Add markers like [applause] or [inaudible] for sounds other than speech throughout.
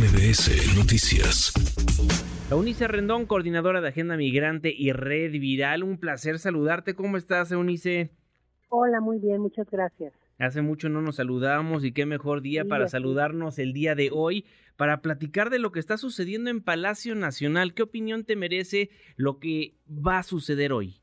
MBS Noticias. Eunice Rendón, coordinadora de Agenda Migrante y Red Viral. Un placer saludarte. ¿Cómo estás, Eunice? Hola, muy bien, muchas gracias. Hace mucho no nos saludamos y qué mejor día para saludarnos el día de hoy, para platicar de lo que está sucediendo en Palacio Nacional. ¿Qué opinión te merece lo que va a suceder hoy?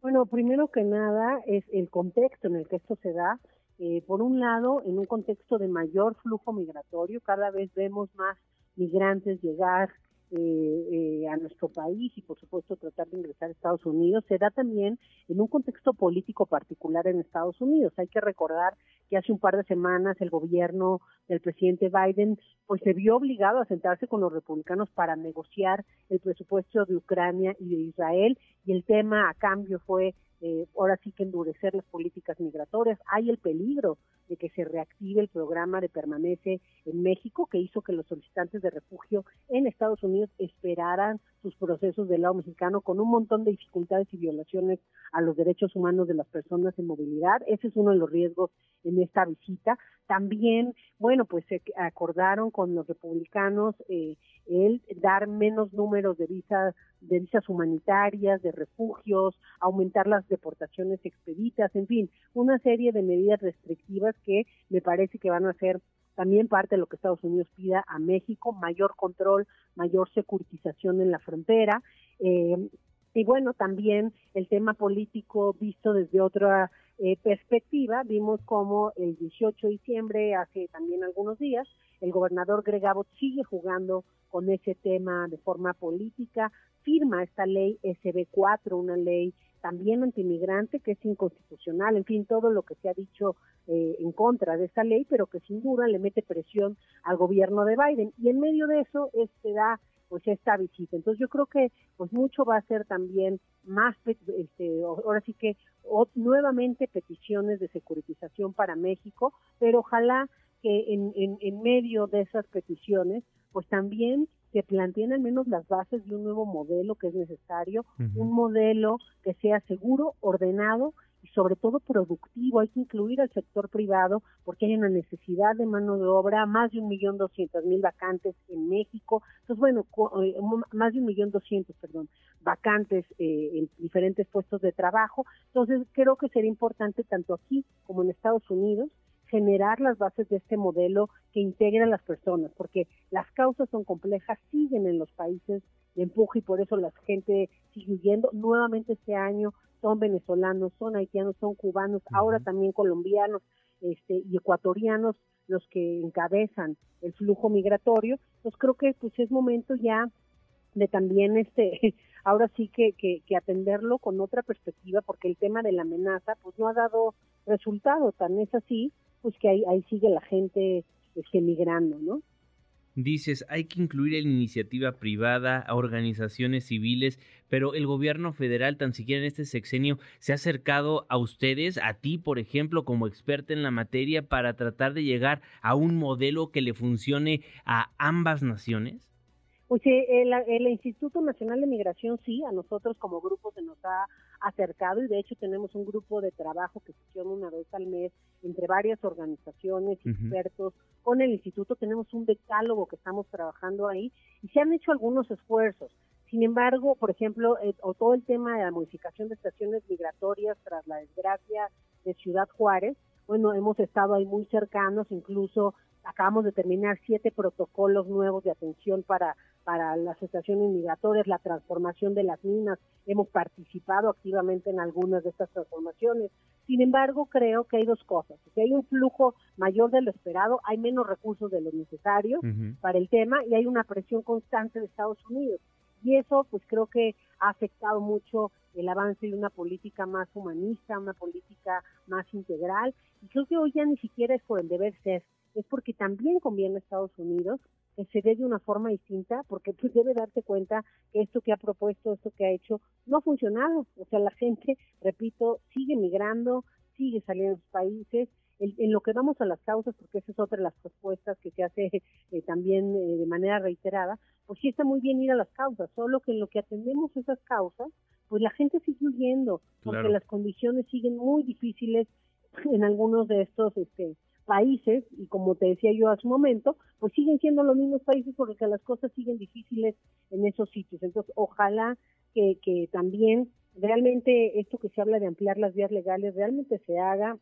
Bueno, primero que nada es el contexto en el que esto se da. Eh, por un lado, en un contexto de mayor flujo migratorio, cada vez vemos más migrantes llegar eh, eh, a nuestro país y por supuesto tratar de ingresar a Estados Unidos se da también en un contexto político particular en Estados Unidos. Hay que recordar que hace un par de semanas el gobierno del presidente Biden pues se vio obligado a sentarse con los republicanos para negociar el presupuesto de Ucrania y de Israel y el tema a cambio fue eh, ahora sí que endurecer las políticas migratorias. Hay el peligro de que se reactive el programa de permanece en México, que hizo que los solicitantes de refugio en Estados Unidos esperaran sus procesos del lado mexicano con un montón de dificultades y violaciones a los derechos humanos de las personas en movilidad. Ese es uno de los riesgos en esta visita. También, bueno, pues se acordaron con los republicanos eh, el dar menos números de visas de visas humanitarias, de refugios, aumentar las deportaciones expeditas, en fin, una serie de medidas restrictivas que me parece que van a ser también parte de lo que Estados Unidos pida a México, mayor control, mayor securitización en la frontera. Eh, y bueno, también el tema político visto desde otra eh, perspectiva, vimos como el 18 de diciembre, hace también algunos días, el gobernador Greg Abbott sigue jugando con ese tema de forma política, firma esta ley SB4, una ley también antimigrante que es inconstitucional, en fin, todo lo que se ha dicho eh, en contra de esta ley, pero que sin duda le mete presión al gobierno de Biden. Y en medio de eso este da pues esta visita. Entonces yo creo que pues mucho va a ser también más, este, ahora sí que nuevamente peticiones de securitización para México, pero ojalá que en, en medio de esas peticiones pues también que planteen al menos las bases de un nuevo modelo que es necesario, un modelo que sea seguro, ordenado y sobre todo productivo. Hay que incluir al sector privado porque hay una necesidad de mano de obra, más de un millón doscientos mil vacantes en México. Entonces, bueno, eh, más de un millón doscientos, perdón, vacantes eh, en diferentes puestos de trabajo. Entonces, creo que sería importante tanto aquí como en Estados Unidos generar las bases de este modelo que integre a las personas, porque las causas son complejas, siguen en los países de empuje y por eso la gente sigue huyendo. Nuevamente este año son venezolanos, son haitianos, son cubanos, ahora también colombianos este, y ecuatorianos los que encabezan el flujo migratorio. Entonces creo que pues es momento ya de también este [laughs] ahora sí que, que, que, atenderlo con otra perspectiva porque el tema de la amenaza pues no ha dado resultado tan es así pues que ahí, ahí sigue la gente este, migrando, ¿no? Dices, hay que incluir en iniciativa privada, a organizaciones civiles, pero el gobierno federal, tan siquiera en este sexenio, se ha acercado a ustedes, a ti, por ejemplo, como experta en la materia, para tratar de llegar a un modelo que le funcione a ambas naciones? Pues el, el, Instituto Nacional de Migración sí, a nosotros como grupo se nos ha acercado y de hecho tenemos un grupo de trabajo que funciona una vez al mes entre varias organizaciones, expertos, con el instituto. Tenemos un decálogo que estamos trabajando ahí y se han hecho algunos esfuerzos. Sin embargo, por ejemplo, eh, o todo el tema de la modificación de estaciones migratorias tras la desgracia de Ciudad Juárez, bueno, hemos estado ahí muy cercanos, incluso acabamos de terminar siete protocolos nuevos de atención para para las estaciones migratorias, la transformación de las minas. Hemos participado activamente en algunas de estas transformaciones. Sin embargo, creo que hay dos cosas. Si hay un flujo mayor de lo esperado, hay menos recursos de lo necesario para el tema y hay una presión constante de Estados Unidos. Y eso, pues creo que ha afectado mucho el avance de una política más humanista, una política más integral. Y creo que hoy ya ni siquiera es por el deber ser, es porque también conviene a Estados Unidos que se dé de una forma distinta, porque pues debe darse cuenta que esto que ha propuesto, esto que ha hecho, no ha funcionado. O sea, la gente, repito, sigue migrando, sigue saliendo de sus países. En, lo que vamos a las causas, porque esa es otra de las propuestas que se hace eh, también eh, de manera reiterada, pues sí está muy bien ir a las causas, solo que en lo que atendemos esas causas, pues la gente sigue huyendo, porque las condiciones siguen muy difíciles en algunos de estos este, países, y como te decía yo hace un momento, pues siguen siendo los mismos países porque las cosas siguen difíciles en esos sitios. Entonces, ojalá que, que también realmente esto que se habla de ampliar las vías legales realmente se haga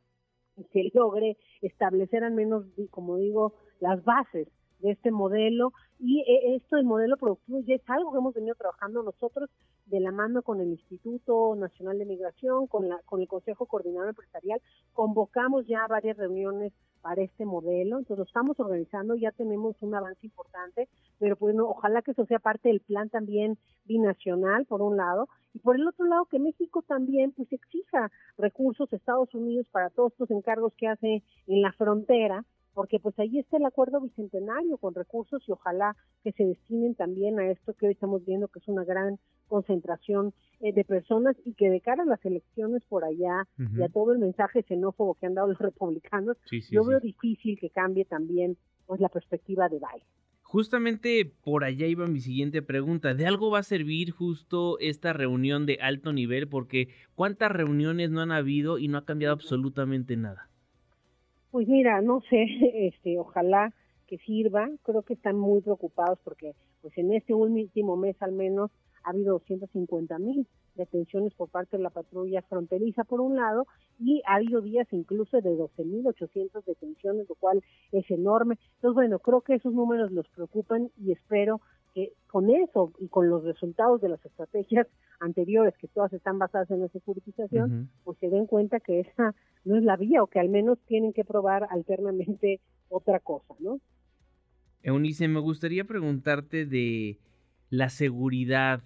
se logre establecer al menos, como digo, las bases de este modelo y eh, esto del modelo productivo ya es algo que hemos venido trabajando nosotros de la mano con el Instituto Nacional de Migración, con, la, con el Consejo Coordinador Empresarial, convocamos ya varias reuniones para este modelo, entonces lo estamos organizando, ya tenemos un avance importante, pero bueno, ojalá que eso sea parte del plan también binacional, por un lado, y por el otro lado que México también pues exija recursos a Estados Unidos para todos estos encargos que hace en la frontera, porque pues ahí está el acuerdo bicentenario con recursos y ojalá que se destinen también a esto que hoy estamos viendo que es una gran concentración eh, de personas y que de cara a las elecciones por allá y a todo el mensaje xenófobo que han dado los [laughs] republicanos, yo veo difícil que cambie también pues la perspectiva de Biden. Justamente por allá iba mi siguiente pregunta. ¿De algo va a servir justo esta reunión de alto nivel? Porque ¿cuántas reuniones no han habido y no ha cambiado absolutamente nada? Pues mira, no sé, [laughs] este, ojalá que sirva. Creo que están muy preocupados porque, pues en este último mes al menos ha habido 250 mil detenciones por parte de la patrulla fronteriza por un lado y ha habido días incluso de 12.800 detenciones, lo cual es enorme. Entonces, bueno, creo que esos números los preocupan y espero que con eso y con los resultados de las estrategias anteriores, que todas están basadas en la securitización, pues se den cuenta que esa no es la vía o que al menos tienen que probar alternamente otra cosa, ¿no? Eunice, me gustaría preguntarte de la seguridad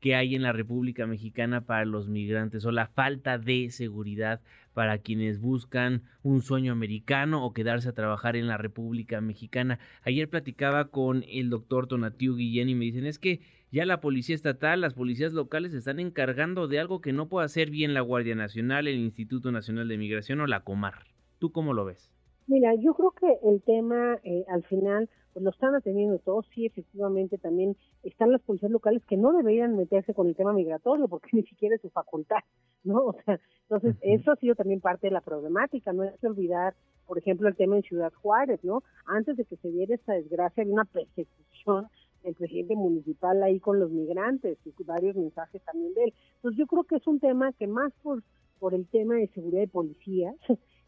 que hay en la República Mexicana para los migrantes o la falta de seguridad para quienes buscan un sueño americano o quedarse a trabajar en la República Mexicana. Ayer platicaba con el doctor Tonatiu Guillén y me dicen es que ya la policía estatal, las policías locales están encargando de algo que no puede hacer bien la Guardia Nacional, el Instituto Nacional de Migración o la Comar. ¿Tú cómo lo ves? Mira, yo creo que el tema eh, al final pues lo están atendiendo todos, sí, efectivamente también están las policías locales que no deberían meterse con el tema migratorio porque [laughs] ni siquiera es su facultad, ¿no? O sea, entonces eso ha sido también parte de la problemática, no hay que olvidar, por ejemplo, el tema en Ciudad Juárez, ¿no? Antes de que se diera esta desgracia había una persecución del presidente municipal ahí con los migrantes y varios mensajes también de él. Entonces yo creo que es un tema que más por por el tema de seguridad de policía,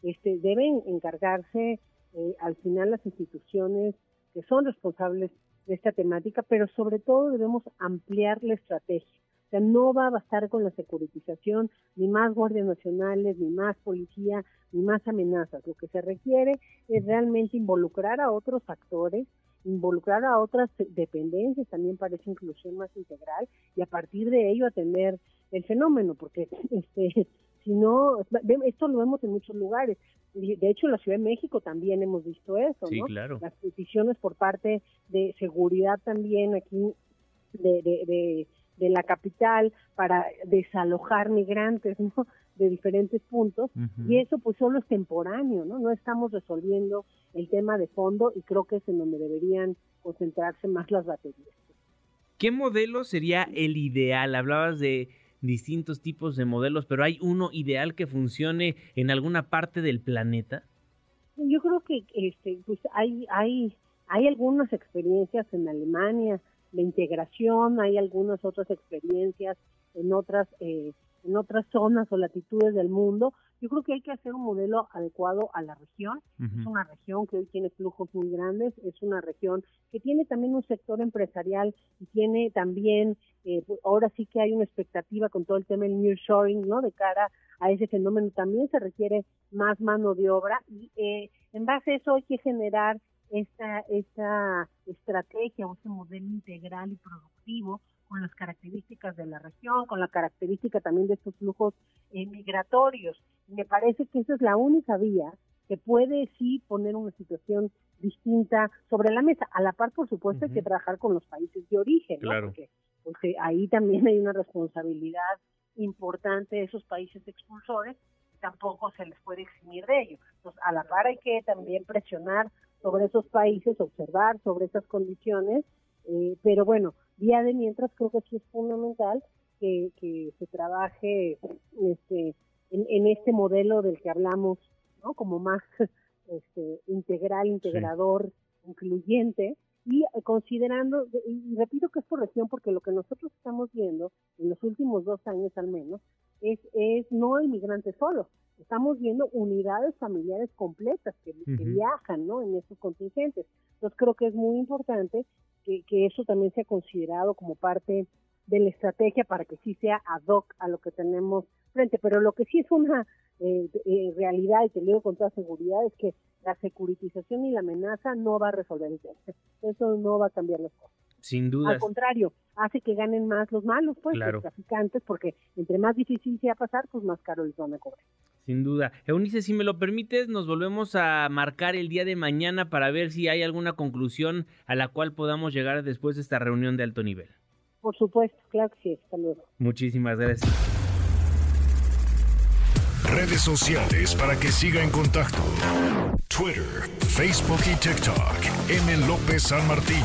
este, deben encargarse eh, al final las instituciones que son responsables de esta temática, pero sobre todo debemos ampliar la estrategia. O sea, no va a bastar con la securitización, ni más guardias nacionales, ni más policía, ni más amenazas. Lo que se requiere es realmente involucrar a otros actores, involucrar a otras dependencias también para esa inclusión más integral y a partir de ello atender el fenómeno, porque [laughs] este si no, esto lo vemos en muchos lugares. De hecho, en la Ciudad de México también hemos visto eso, sí, Claro. Las peticiones por parte de seguridad también aquí de, de, de, la capital para desalojar migrantes, [laughs] ¿no? de diferentes puntos y eso pues solo es temporáneo, ¿no? No estamos resolviendo el tema de fondo y creo que es en donde deberían concentrarse más las baterías. ¿Qué modelo sería el ideal? Hablabas de distintos tipos de modelos, pero ¿hay uno ideal que funcione en alguna parte del planeta? Yo creo que este, pues hay, hay, hay algunas experiencias en Alemania de integración, hay algunas otras experiencias en otras eh, en otras zonas o latitudes del mundo. Yo creo que hay que hacer un modelo adecuado a la región. Es una región que hoy tiene flujos muy grandes, es una región que tiene también un sector empresarial y tiene también, eh, pues, ahora sí que hay una expectativa con todo el tema del nearshoring, ¿no? De cara a ese fenómeno también se requiere más mano de obra y eh, en base a eso hay que generar esta, esta estrategia o ese modelo integral y productivo con las características de la región, con la característica también de estos flujos eh, migratorios. Me parece que esa es la única vía que puede sí poner una situación distinta sobre la mesa. A la par, por supuesto, hay que trabajar con los países de origen, porque, porque ahí también hay una responsabilidad importante de esos países expulsores tampoco se les puede eximir de ello. Entonces, a la par hay que también presionar sobre esos países, observar sobre esas condiciones, eh, pero bueno, día de mientras creo que sí es fundamental que, se trabaje este, en, este modelo del que hablamos, ¿no? Como más este, integral, integrador, incluyente, y considerando, y repito que es por región, porque lo que nosotros estamos viendo en los últimos dos años al menos, es, es no inmigrantes solo, estamos viendo unidades familiares completas que, viajan ¿no? en esos contingentes. Entonces creo que es muy importante que, que eso también sea considerado como parte de la estrategia para que sí sea ad hoc a lo que tenemos frente. Pero lo que sí es una eh, eh, realidad, y te lo digo con toda seguridad, es que la securitización y la amenaza no va a resolver el tema. Eso no va a cambiar las cosas. Sin duda. Al contrario, hace que ganen más los malos, pues, los traficantes, porque entre más difícil sea pasar, pues más caro les van a cobrar. Sin duda. Eunice, si me lo permites, nos volvemos a marcar el día de mañana para ver si hay alguna conclusión a la cual podamos llegar después de esta reunión de alto nivel. Por supuesto, claro que sí. Hasta luego. Muchísimas gracias. Redes sociales para que siga en contacto: Twitter, Facebook y TikTok. M. López San Martín.